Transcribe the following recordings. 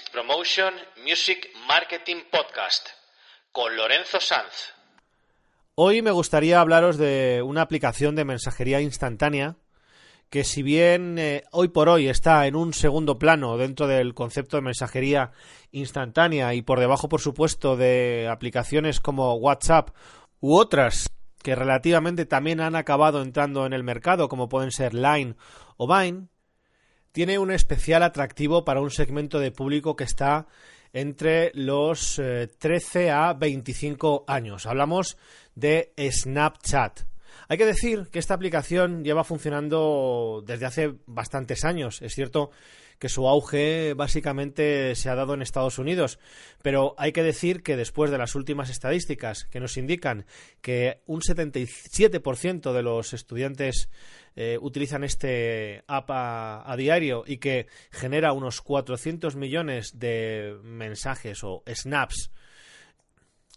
Promotion Music Marketing Podcast con Lorenzo Sanz. Hoy me gustaría hablaros de una aplicación de mensajería instantánea que si bien eh, hoy por hoy está en un segundo plano dentro del concepto de mensajería instantánea y por debajo, por supuesto, de aplicaciones como WhatsApp u otras que relativamente también han acabado entrando en el mercado, como pueden ser Line o Vine, tiene un especial atractivo para un segmento de público que está entre los 13 a 25 años. Hablamos de Snapchat. Hay que decir que esta aplicación lleva funcionando desde hace bastantes años. Es cierto que su auge básicamente se ha dado en Estados Unidos, pero hay que decir que después de las últimas estadísticas que nos indican que un 77% de los estudiantes eh, utilizan este app a, a, diario y que genera unos 400 millones de mensajes o snaps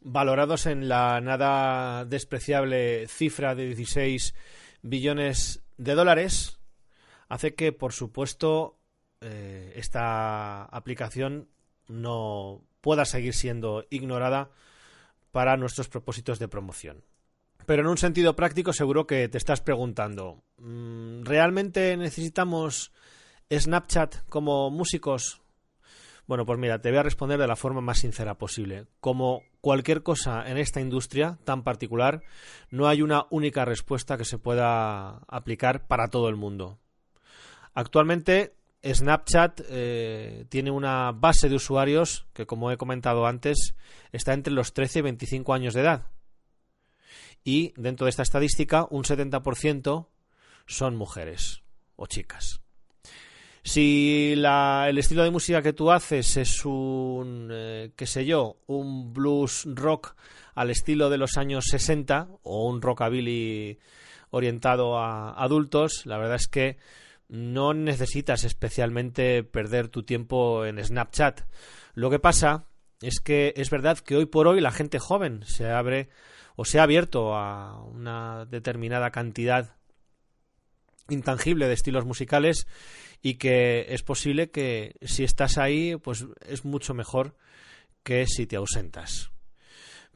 valorados en la nada despreciable cifra de 16 billones de dólares, hace que, por supuesto, eh, esta aplicación no pueda seguir siendo ignorada para nuestros propósitos de promoción. Pero en un sentido práctico seguro que te estás preguntando, mm, ¿realmente necesitamos Snapchat como músicos? Bueno, pues mira, te voy a responder de la forma más sincera posible. Como cualquier cosa en esta industria tan particular, no hay una única respuesta que se pueda aplicar para todo el mundo. Actualmente Snapchat eh, tiene una base de usuarios que, como he comentado antes, está entre los 13 y 25 años de edad. Y dentro de esta estadística, un 70% son mujeres o chicas. Si el estilo de música que tú haces es un, eh, qué sé yo, un blues rock al estilo de los años 60 o un rockabilly orientado a adultos, la verdad es que no necesitas especialmente perder tu tiempo en Snapchat. Lo que pasa es que es verdad que hoy por hoy la gente joven se abre o se ha abierto a una determinada cantidad intangible de estilos musicales y que es posible que si estás ahí pues es mucho mejor que si te ausentas.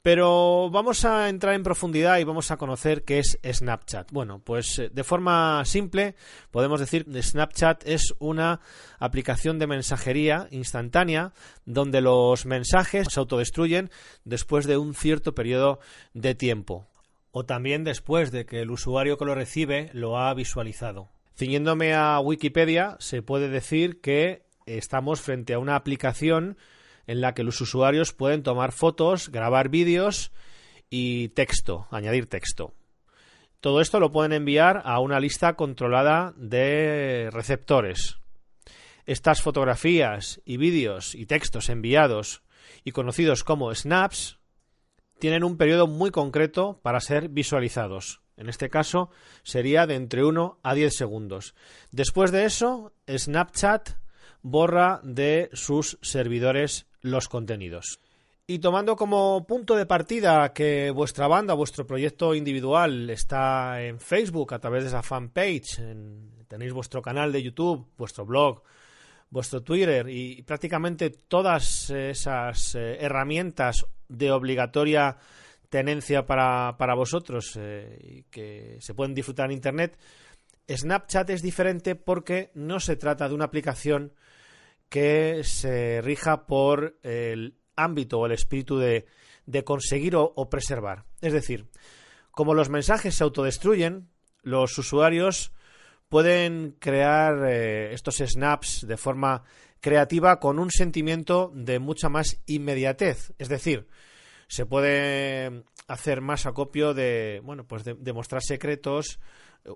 Pero vamos a entrar en profundidad y vamos a conocer qué es Snapchat. Bueno, pues eh, de forma simple podemos decir que Snapchat es una aplicación de mensajería instantánea donde los mensajes se autodestruyen después de un cierto periodo de tiempo o también después de que el usuario que lo recibe lo ha visualizado. Ciñéndome a Wikipedia, se puede decir que estamos frente a una aplicación en la que los usuarios pueden tomar fotos, grabar vídeos y texto, añadir texto. Todo esto lo pueden enviar a una lista controlada de receptores. Estas fotografías y vídeos y textos enviados y conocidos como snaps tienen un periodo muy concreto para ser visualizados. En este caso sería de entre 1 a 10 segundos. Después de eso, Snapchat borra de sus servidores los contenidos. Y tomando como punto de partida que vuestra banda, vuestro proyecto individual está en Facebook a través de esa fanpage, tenéis vuestro canal de YouTube, vuestro blog, vuestro Twitter y prácticamente todas esas eh, herramientas de obligatoria tenencia para, para vosotros eh, que se pueden disfrutar en Internet, Snapchat es diferente porque no se trata de una aplicación que se rija por el ámbito o el espíritu de, de conseguir o, preservar. Es decir, como los mensajes se autodestruyen, los usuarios pueden crear eh, estos snaps de forma creativa con un sentimiento de mucha más inmediatez. Es decir, se puede hacer más acopio de, bueno, pues de, mostrar secretos,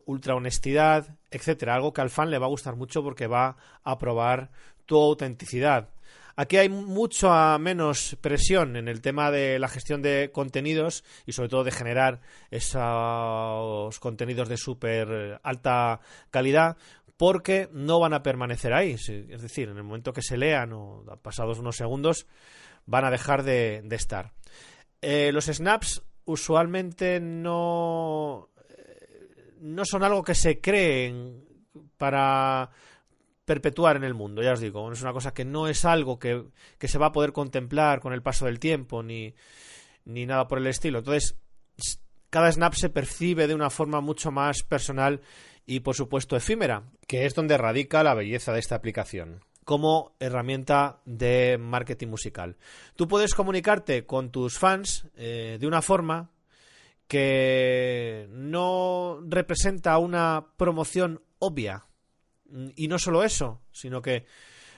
ultra honestidad, etcétera. Algo que al fan le va a gustar mucho porque va a probar tu autenticidad. Aquí hay mucha menos presión en el tema de la gestión de contenidos y sobre todo de generar esos contenidos de súper alta calidad porque no van a permanecer ahí. Es decir, en el momento que se lean o pasados unos segundos van a dejar de, estar. Eh, los snaps usualmente no, eh, no son algo que se creen para perpetuar en el mundo, ya os digo, es una cosa que no es algo que, que se va a poder contemplar con el paso del tiempo ni, ni nada por el estilo. Entonces, cada snap se percibe de una forma mucho más personal y por supuesto efímera, que es donde radica la belleza de esta aplicación como herramienta de marketing musical. Tú puedes comunicarte con tus fans eh, de una forma que no representa una promoción obvia y no solo eso, sino que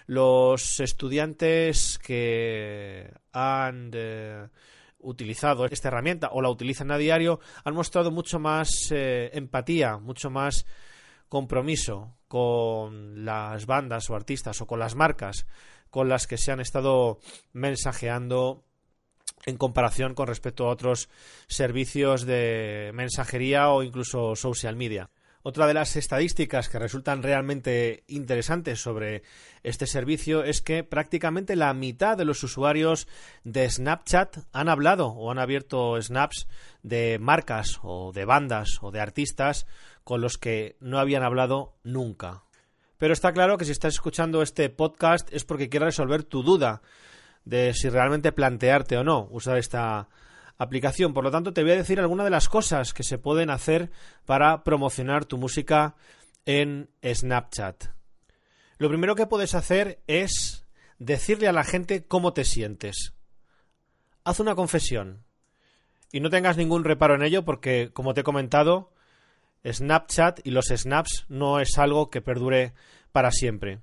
los estudiantes que han eh, utilizado esta herramienta o la utilizan a diario han mostrado mucho más eh, empatía, mucho más compromiso con las bandas o artistas o con las marcas con las que se han estado mensajeando en comparación con respecto a otros servicios de mensajería o incluso social media. Otra de las estadísticas que resultan realmente interesantes sobre este servicio es que prácticamente la mitad de los usuarios de Snapchat han hablado o han abierto snaps de marcas o de bandas o de artistas con los que no habían hablado nunca. Pero está claro que si estás escuchando este podcast es porque quieres resolver tu duda de si realmente plantearte o no usar esta aplicación. Por lo tanto, te voy a decir algunas de las cosas que se pueden hacer para promocionar tu música en Snapchat. Lo primero que puedes hacer es decirle a la gente cómo te sientes. Haz una confesión. Y no tengas ningún reparo en ello porque, como te he comentado, Snapchat y los snaps no es algo que perdure para siempre.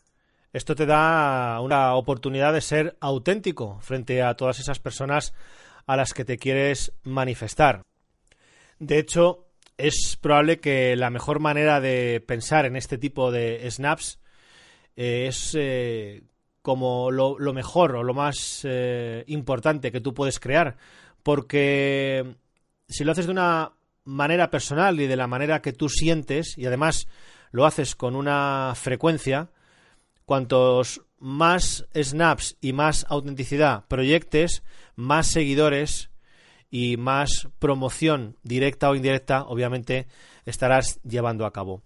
Esto te da una oportunidad de ser auténtico frente a todas esas personas a las que te quieres manifestar. De hecho, es probable que la mejor manera de pensar en este tipo de snaps eh, es eh, como lo, mejor o lo más eh, importante que tú puedes crear, porque si lo haces de una manera personal y de la manera que tú sientes, y además lo haces con una frecuencia, cuantos más snaps y más autenticidad proyectes, más seguidores y más promoción directa o indirecta, obviamente, estarás llevando a cabo.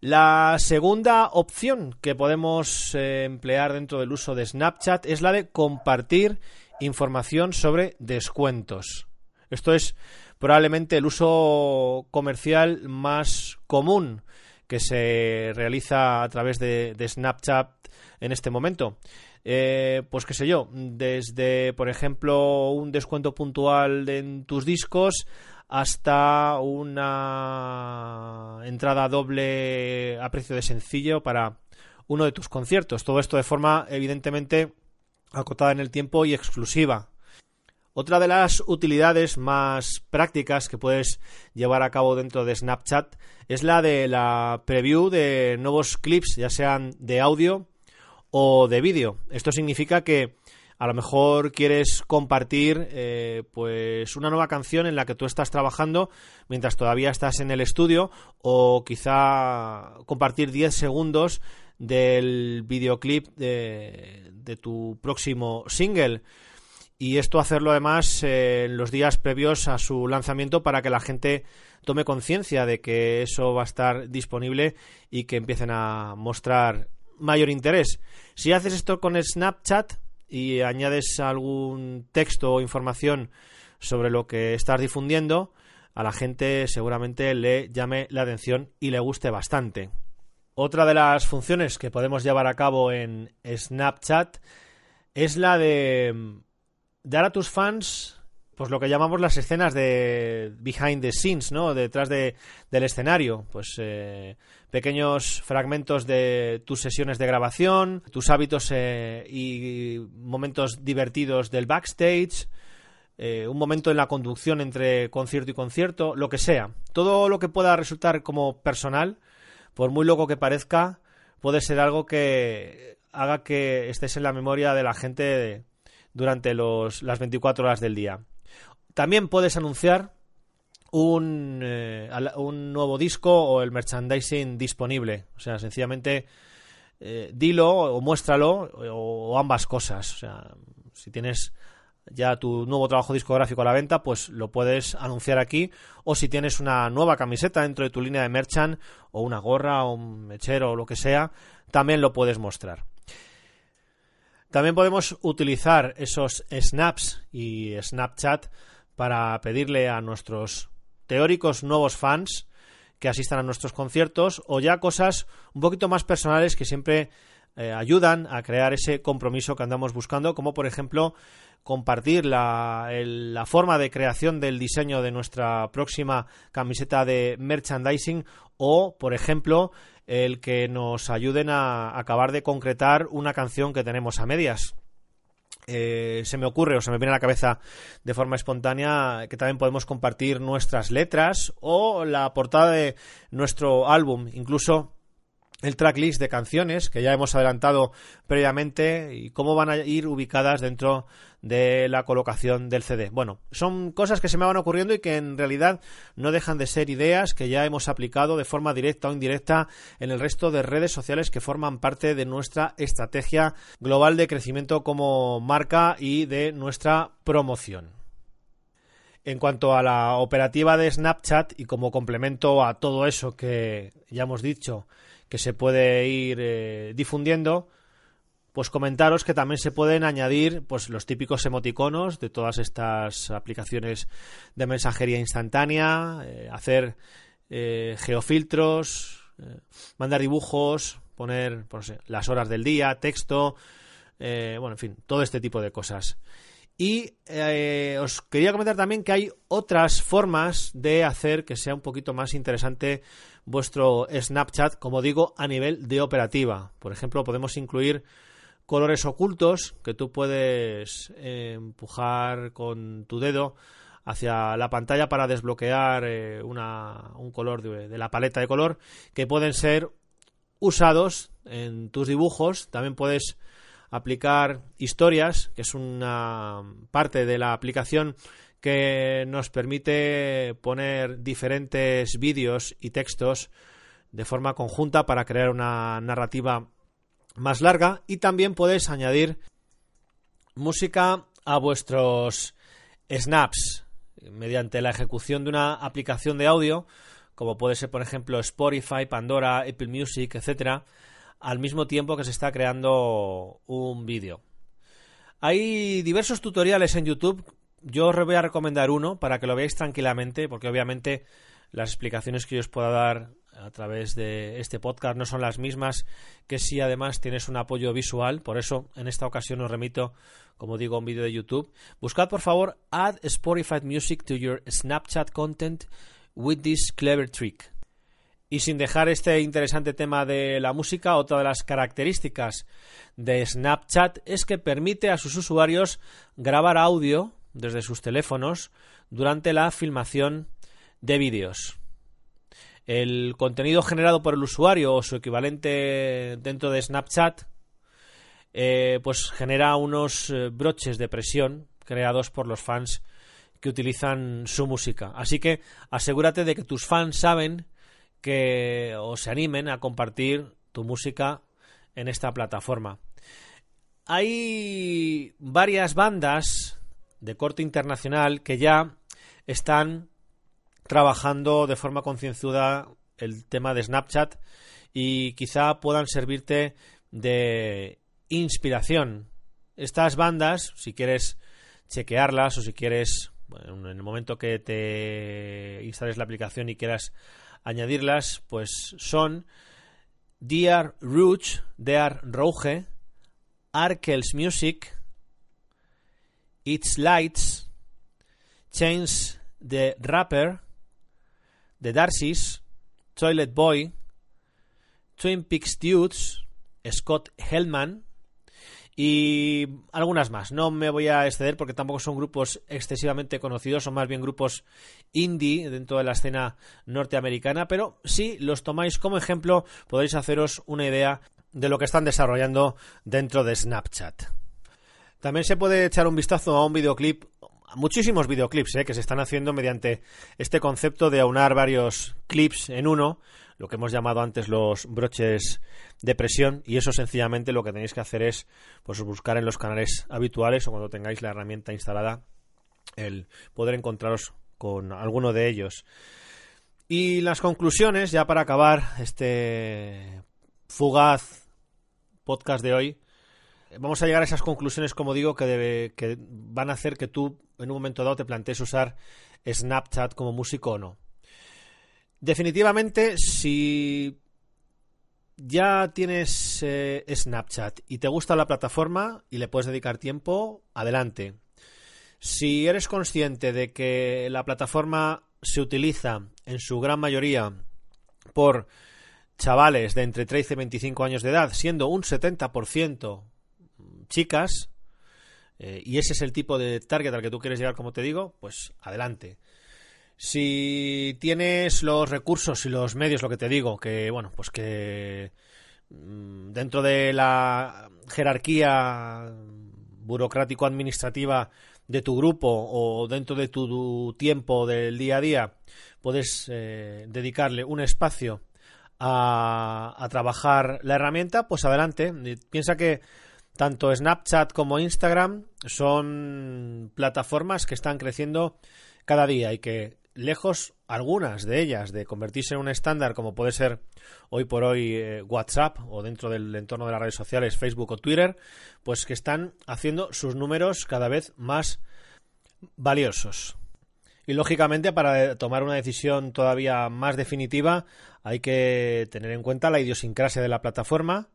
La segunda opción que podemos eh, emplear dentro del uso de Snapchat es la de compartir información sobre descuentos. Esto es probablemente el uso comercial más común que se realiza a través de, Snapchat en este momento. Eh, pues qué sé yo, desde, por ejemplo, un descuento puntual en tus discos hasta una entrada doble a precio de sencillo para uno de tus conciertos. Todo esto de forma evidentemente acotada en el tiempo y exclusiva. Otra de las utilidades más prácticas que puedes llevar a cabo dentro de Snapchat es la de la preview de nuevos clips, ya sean de audio o de vídeo. Esto significa que a lo mejor quieres compartir eh, pues una nueva canción en la que tú estás trabajando mientras todavía estás en el estudio o quizá compartir 10 segundos del videoclip de, de tu próximo single y esto hacerlo además en los días previos a su lanzamiento para que la gente tome conciencia de que eso va a estar disponible y que empiecen a mostrar mayor interés. Si haces esto con Snapchat y añades algún texto o información sobre lo que estás difundiendo, a la gente seguramente le llame la atención y le guste bastante. Otra de las funciones que podemos llevar a cabo en Snapchat es la de dar a tus fans pues lo que llamamos las escenas de behind the scenes, ¿no? Detrás de, del escenario, pues eh, pequeños fragmentos de tus sesiones de grabación, tus hábitos eh, y momentos divertidos del backstage, eh, un momento en la conducción entre concierto y concierto, lo que sea. Todo lo que pueda resultar como personal, por muy loco que parezca, puede ser algo que haga que estés en la memoria de la gente durante los, las 24 horas del día. También puedes anunciar un, eh, un nuevo disco o el merchandising disponible. O sea, sencillamente eh, dilo o muéstralo o, ambas cosas. O sea, si tienes ya tu nuevo trabajo discográfico a la venta, pues lo puedes anunciar aquí. O si tienes una nueva camiseta dentro de tu línea de merchant, o una gorra, o un mechero, o lo que sea, también lo puedes mostrar. También podemos utilizar esos snaps y Snapchat para pedirle a nuestros teóricos nuevos fans que asistan a nuestros conciertos o ya cosas un poquito más personales que siempre eh, ayudan a crear ese compromiso que andamos buscando, como por ejemplo compartir la, la, forma de creación del diseño de nuestra próxima camiseta de merchandising o, por ejemplo, el que nos ayuden a acabar de concretar una canción que tenemos a medias. Eh, se me ocurre o se me viene a la cabeza de forma espontánea que también podemos compartir nuestras letras o la portada de nuestro álbum, incluso el tracklist de canciones que ya hemos adelantado previamente y cómo van a ir ubicadas dentro de la colocación del CD. Bueno, son cosas que se me van ocurriendo y que en realidad no dejan de ser ideas que ya hemos aplicado de forma directa o indirecta en el resto de redes sociales que forman parte de nuestra estrategia global de crecimiento como marca y de nuestra promoción. En cuanto a la operativa de Snapchat y como complemento a todo eso que ya hemos dicho que se puede ir eh, difundiendo, pues comentaros que también se pueden añadir pues los típicos emoticonos de todas estas aplicaciones de mensajería instantánea, eh, hacer eh, geofiltros, mandar dibujos, poner pues, las horas del día, texto, bueno, en fin, todo este tipo de cosas. Y eh, os quería comentar también que hay otras formas de hacer que sea un poquito más interesante vuestro Snapchat, como digo, a nivel de operativa. Por ejemplo, podemos incluir colores ocultos que tú puedes eh, empujar con tu dedo hacia la pantalla para desbloquear eh, un color de la paleta de color que pueden ser usados en tus dibujos. También puedes aplicar historias, que es una parte de la aplicación que nos permite poner diferentes vídeos y textos de forma conjunta para crear una narrativa más larga y también puedes añadir música a vuestros snaps mediante la ejecución de una aplicación de audio como puede ser por ejemplo Spotify, Pandora, Apple Music, etcétera al mismo tiempo que se está creando un vídeo. Hay diversos tutoriales en YouTube. Yo os voy a recomendar uno para que lo veáis tranquilamente, porque obviamente las explicaciones que yo os pueda dar a través de este podcast no son las mismas que si además tienes un apoyo visual. Por eso, en esta ocasión os remito, como digo, a un vídeo de YouTube. Buscad, por favor, Add Spotify Music to your Snapchat content with this clever trick. Y sin dejar este interesante tema de la música, otra de las características de Snapchat es que permite a sus usuarios grabar audio desde sus teléfonos durante la filmación de vídeos. El contenido generado por el usuario o su equivalente dentro de Snapchat eh, pues genera unos eh, broches de presión creados por los fans que utilizan su música. Así que asegúrate de que tus fans saben que os se animen a compartir tu música en esta plataforma. Hay varias bandas de corte internacional que ya están trabajando de forma concienzuda el tema de Snapchat y quizá puedan servirte de inspiración. Estas bandas, si quieres chequearlas o si quieres, en el momento que te instales la aplicación y quieras añadirlas, pues son Dear Rouge, Dear Rouge, Arkels Music, It's Lights, Chains the Rapper, The Darcys, Toilet Boy, Twin Peaks Dudes, Scott Hellman y algunas más. No me voy a exceder porque tampoco son grupos excesivamente conocidos, son más bien grupos indie dentro de la escena norteamericana, pero si los tomáis como ejemplo podéis haceros una idea de lo que están desarrollando dentro de Snapchat. También se puede echar un vistazo a un videoclip, muchísimos videoclips ¿eh? que se están haciendo mediante este concepto de aunar varios clips en uno, lo que hemos llamado antes los broches de presión, y eso sencillamente lo que tenéis que hacer es pues, buscar en los canales habituales o cuando tengáis la herramienta instalada el poder encontraros con alguno de ellos. Y las conclusiones, ya para acabar este fugaz podcast de hoy, vamos a llegar a esas conclusiones, como digo, que, que van a hacer que tú en un momento dado te plantees usar Snapchat como músico o no. Definitivamente, si ya tienes eh, Snapchat y te gusta la plataforma y le puedes dedicar tiempo, adelante. Si eres consciente de que la plataforma se utiliza en su gran mayoría por chavales de entre 13 y 25 años de edad, siendo un 70% chicas, eh, y ese es el tipo de target al que tú quieres llegar, como te digo, pues adelante. Si tienes los recursos y los medios, lo que te digo, que bueno, pues que mm, dentro de la jerarquía burocrático-administrativa de tu grupo o dentro de tu, tiempo del día a día puedes eh, dedicarle un espacio a, a, trabajar la herramienta, pues adelante. Piensa que tanto Snapchat como Instagram son plataformas que están creciendo cada día y que lejos algunas de ellas de convertirse en un estándar como puede ser hoy por hoy eh, WhatsApp o dentro del entorno de las redes sociales Facebook o Twitter, pues que están haciendo sus números cada vez más valiosos. Y lógicamente para tomar una decisión todavía más definitiva hay que tener en cuenta la idiosincrasia de la plataforma,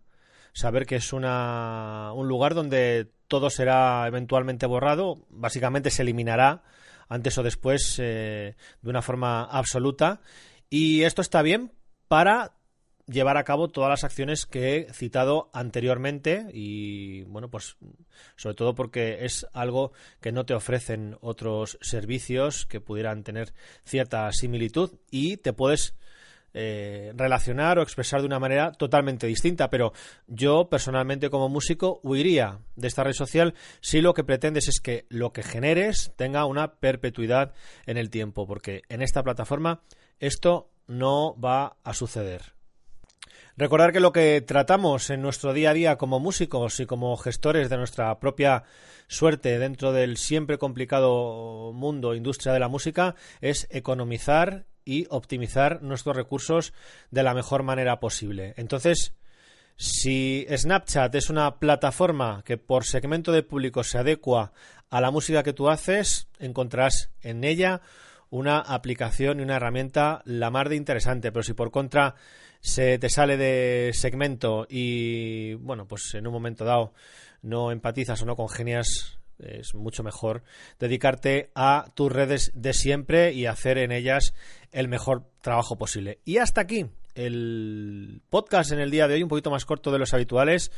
saber que es una, un lugar donde todo será eventualmente borrado, básicamente se eliminará antes o después eh, de una forma absoluta. Y esto está bien para llevar a cabo todas las acciones que he citado anteriormente y bueno pues sobre todo porque es algo que no te ofrecen otros servicios que pudieran tener cierta similitud y te puedes eh, relacionar o expresar de una manera totalmente distinta. Pero yo personalmente como músico huiría de esta red social si lo que pretendes es que lo que generes tenga una perpetuidad en el tiempo, porque en esta plataforma esto no va a suceder. Recordar que lo que tratamos en nuestro día a día como músicos y como gestores de nuestra propia suerte dentro del siempre complicado mundo industria de la música es economizar y optimizar nuestros recursos de la mejor manera posible. Entonces, si Snapchat es una plataforma que por segmento de público se adecua a la música que tú haces, encontrarás en ella una aplicación y una herramienta la más de interesante. Pero si por contra se te sale de segmento y, bueno, pues en un momento dado no empatizas o no congenias es mucho mejor dedicarte a tus redes de siempre y hacer en ellas el mejor trabajo posible. Y hasta aquí el podcast en el día de hoy, un poquito más corto de los habituales,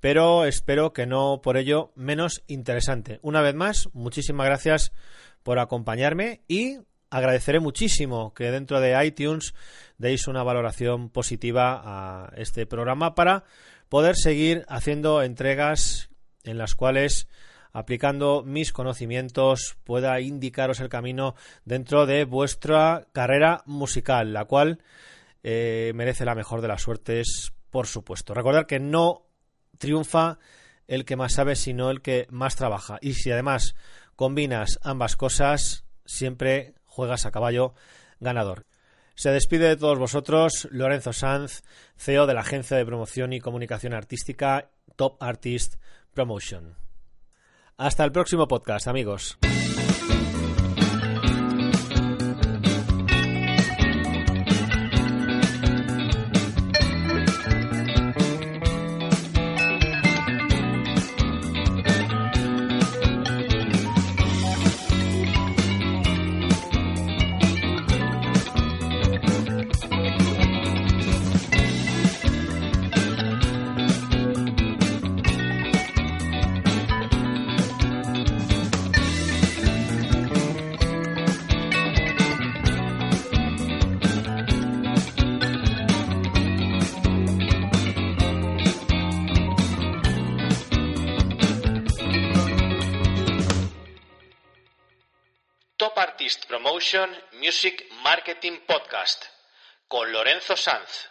pero espero que no por ello menos interesante. Una vez más, muchísimas gracias por acompañarme y agradeceré muchísimo que dentro de iTunes deis una valoración positiva a este programa para poder seguir haciendo entregas en las cuales aplicando mis conocimientos pueda indicaros el camino dentro de vuestra carrera musical, la cual eh, merece la mejor de las suertes, por supuesto. Recordar que no triunfa el que más sabe, sino el que más trabaja. Y si además combinas ambas cosas, siempre juegas a caballo ganador. Se despide de todos vosotros Lorenzo Sanz, CEO de la agencia de promoción y comunicación artística Top Artist Promotion. Hasta el próximo podcast, amigos. Promotion Music Marketing Podcast con Lorenzo Sanz.